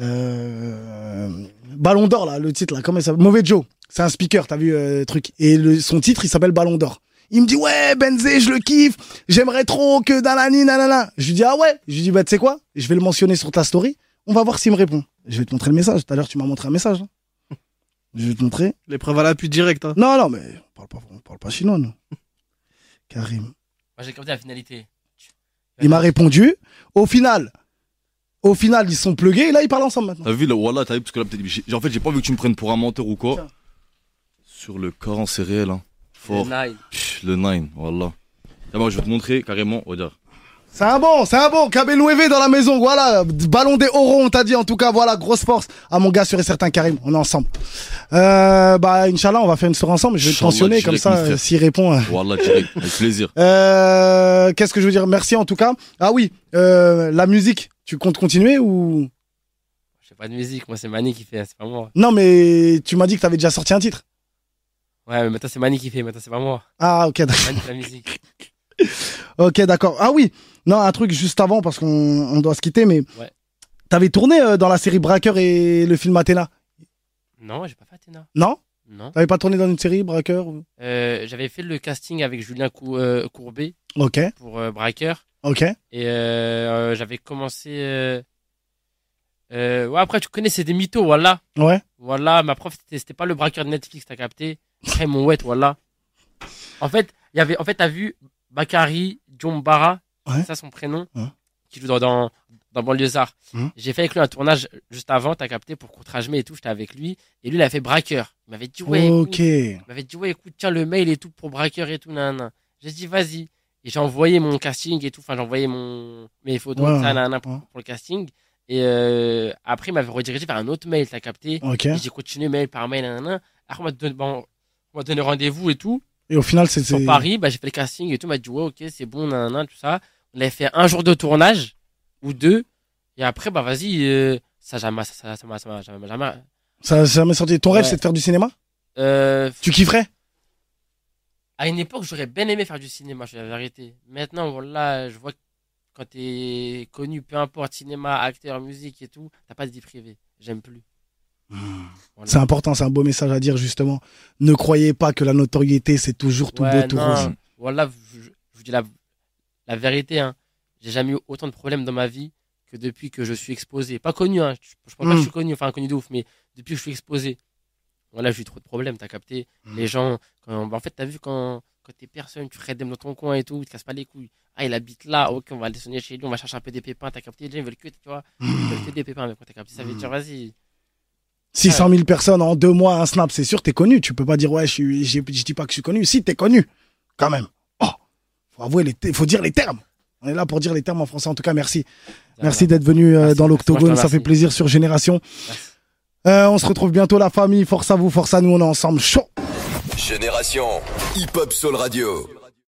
euh, Ballon d'Or là, le titre là, comment s'appelle? Mauvais Joe. C'est un speaker, t'as vu euh, truc. Et le, son titre, il s'appelle Ballon d'Or. Il me dit ouais Benzé, je le kiffe. J'aimerais trop que Danani nanana. Je lui dis ah ouais? Je lui dis bah tu sais quoi? Je vais le mentionner sur ta story. On va voir s'il me répond. Je vais te montrer le message. Tout à l'heure tu m'as montré un message. hein. Je vais te montrer. L'épreuve à l'appui direct. Hein. Non non mais on parle pas, on parle pas chinois nous. *laughs* Karim. Moi, j'ai capté la finalité. Il m'a répondu. Au final, au final ils sont plugués et là ils parlent ensemble maintenant. T'as vu là, voilà, t'as vu parce que là peut-être, j'ai- en fait, j'ai pas vu que tu me prennes pour un menteur ou quoi. Tiens. Sur le Coran, c'est réel, hein. Le Fort. nice. Pff, Le 9, voilà. Moi, je vais te montrer carrément, regarde. C'est un bon, c'est un bon. Cabellouévé dans la maison, voilà. Ballon des orons, on t'a dit en tout cas, voilà, grosse force. À mon gars, sûr et certain, Karim, on est ensemble. Euh, bah, Inch'Allah, on va faire une soirée ensemble. Je vais te mentionner comme ça, s'il répond. Voilà, direct, avec plaisir. *laughs* Euh, Qu'est-ce que je veux dire? Merci en tout cas. Ah oui, euh, la musique, tu comptes continuer ou? Je fais pas de musique, moi c'est Mani qui fait, c'est pas moi. Non, mais tu m'as dit que t'avais déjà sorti un titre. Ouais, mais maintenant c'est Mani qui fait, maintenant c'est pas moi. Ah ok, d'accord. La musique. *laughs* ok, d'accord. Ah oui, non, un truc juste avant parce qu'on on doit se quitter, mais Ouais. t'avais tourné euh, dans la série Braqueur et le film Athéna, Non, j'ai pas fait Athéna. non? Non. T'avais pas tourné dans une série Braqueur ou- Euh, J'avais fait le casting avec Julien Cou- euh, Courbet Ok, pour euh, Braqueur. ok. Et euh, euh, j'avais commencé. Euh... euh, ouais, après, tu connais, c'est des mythos, voilà. Ouais. Voilà, ma prof, c'était c'était pas le braqueur de Netflix, t'as capté? Très mon wet, voilà. En fait, il y avait, en fait, t'as vu Bakary Djombara, Ouais. ça son prénom, Ouais. qui joue dans, dans, dans Banlieusard. Mhm. J'ai fait avec lui un tournage juste avant, t'as capté, pour Courtrage et tout, j'étais avec lui. Et lui, il a fait braqueur. Il m'avait dit, ouais, écoute, il m'avait dit, ouais, écoute, tiens, le mail et tout pour braqueur et tout, nan, J'ai dit, vas-y. Et j'ai envoyé mon casting et tout, enfin, j'ai envoyé mon, mes photos, Ouais, ça, nan, nan, pour, le casting. Et euh, après, il m'avait redirigé vers un autre mail, t'as capté. Ok. Et j'ai continué mail par mail, nan, nan. Après, on m'a donné, bon, on m'a donné rendez-vous et tout. Et au final, c'est. Sur Paris, bah, j'ai fait le casting et tout. On m'a dit, ouais, ok, c'est bon, nan, nan, tout ça. On avait fait un jour de tournage ou deux. Et après, bah, vas-y, euh, ça jamais, ça, ça, ça, ça m'a jamais, jamais. Ça jamais sorti. Ton rêve, c'est de faire du cinéma? Euh, Tu kifferais? À une époque, j'aurais bien aimé faire du cinéma, je suis la vérité. Maintenant, voilà, je vois que quand t'es connu, peu importe, cinéma, acteur, musique et tout, t'as pas de vie privée. J'aime plus. C'est important, c'est un beau message à dire justement. Ne croyez pas que la notoriété, c'est toujours tout Ouais, beau, tout non. rose. Voilà, je, vous dis la, la vérité, hein. J'ai jamais eu autant de problèmes dans ma vie que depuis que je suis exposé. Pas connu, hein. Je, je pense pas que je suis connu, enfin connu de ouf, mais depuis que je suis exposé. Voilà, j'ai eu trop de problèmes, t'as capté. Mm. Les gens, quand, bah, en fait, t'as vu quand, quand t'es personne, tu ferais dans ton coin et tout, ils te cassent pas les couilles. Ah, il habite là, ok, on va le sonner chez lui, on va chercher un peu des pépins, t'as capté. Les gens, ils veulent que, tu vois, ils veulent que des pépins, mais quand t'as capté, ça veut dire, vas-y. 600 000 personnes en deux mois, un snap, c'est sûr, t'es connu. Tu peux pas dire, ouais, je, suis, je dis pas que je suis connu. Si, t'es connu. Quand même. Oh, faut avouer, il faut dire les termes. On est là pour dire les termes en français. En tout cas, merci. Merci d'être venu euh, dans l'octogone. Ça fait plaisir sur Génération. Euh, on se retrouve bientôt, la famille. Force à vous, force à nous. On est ensemble. Chaud. Génération Hip Hop Soul Radio.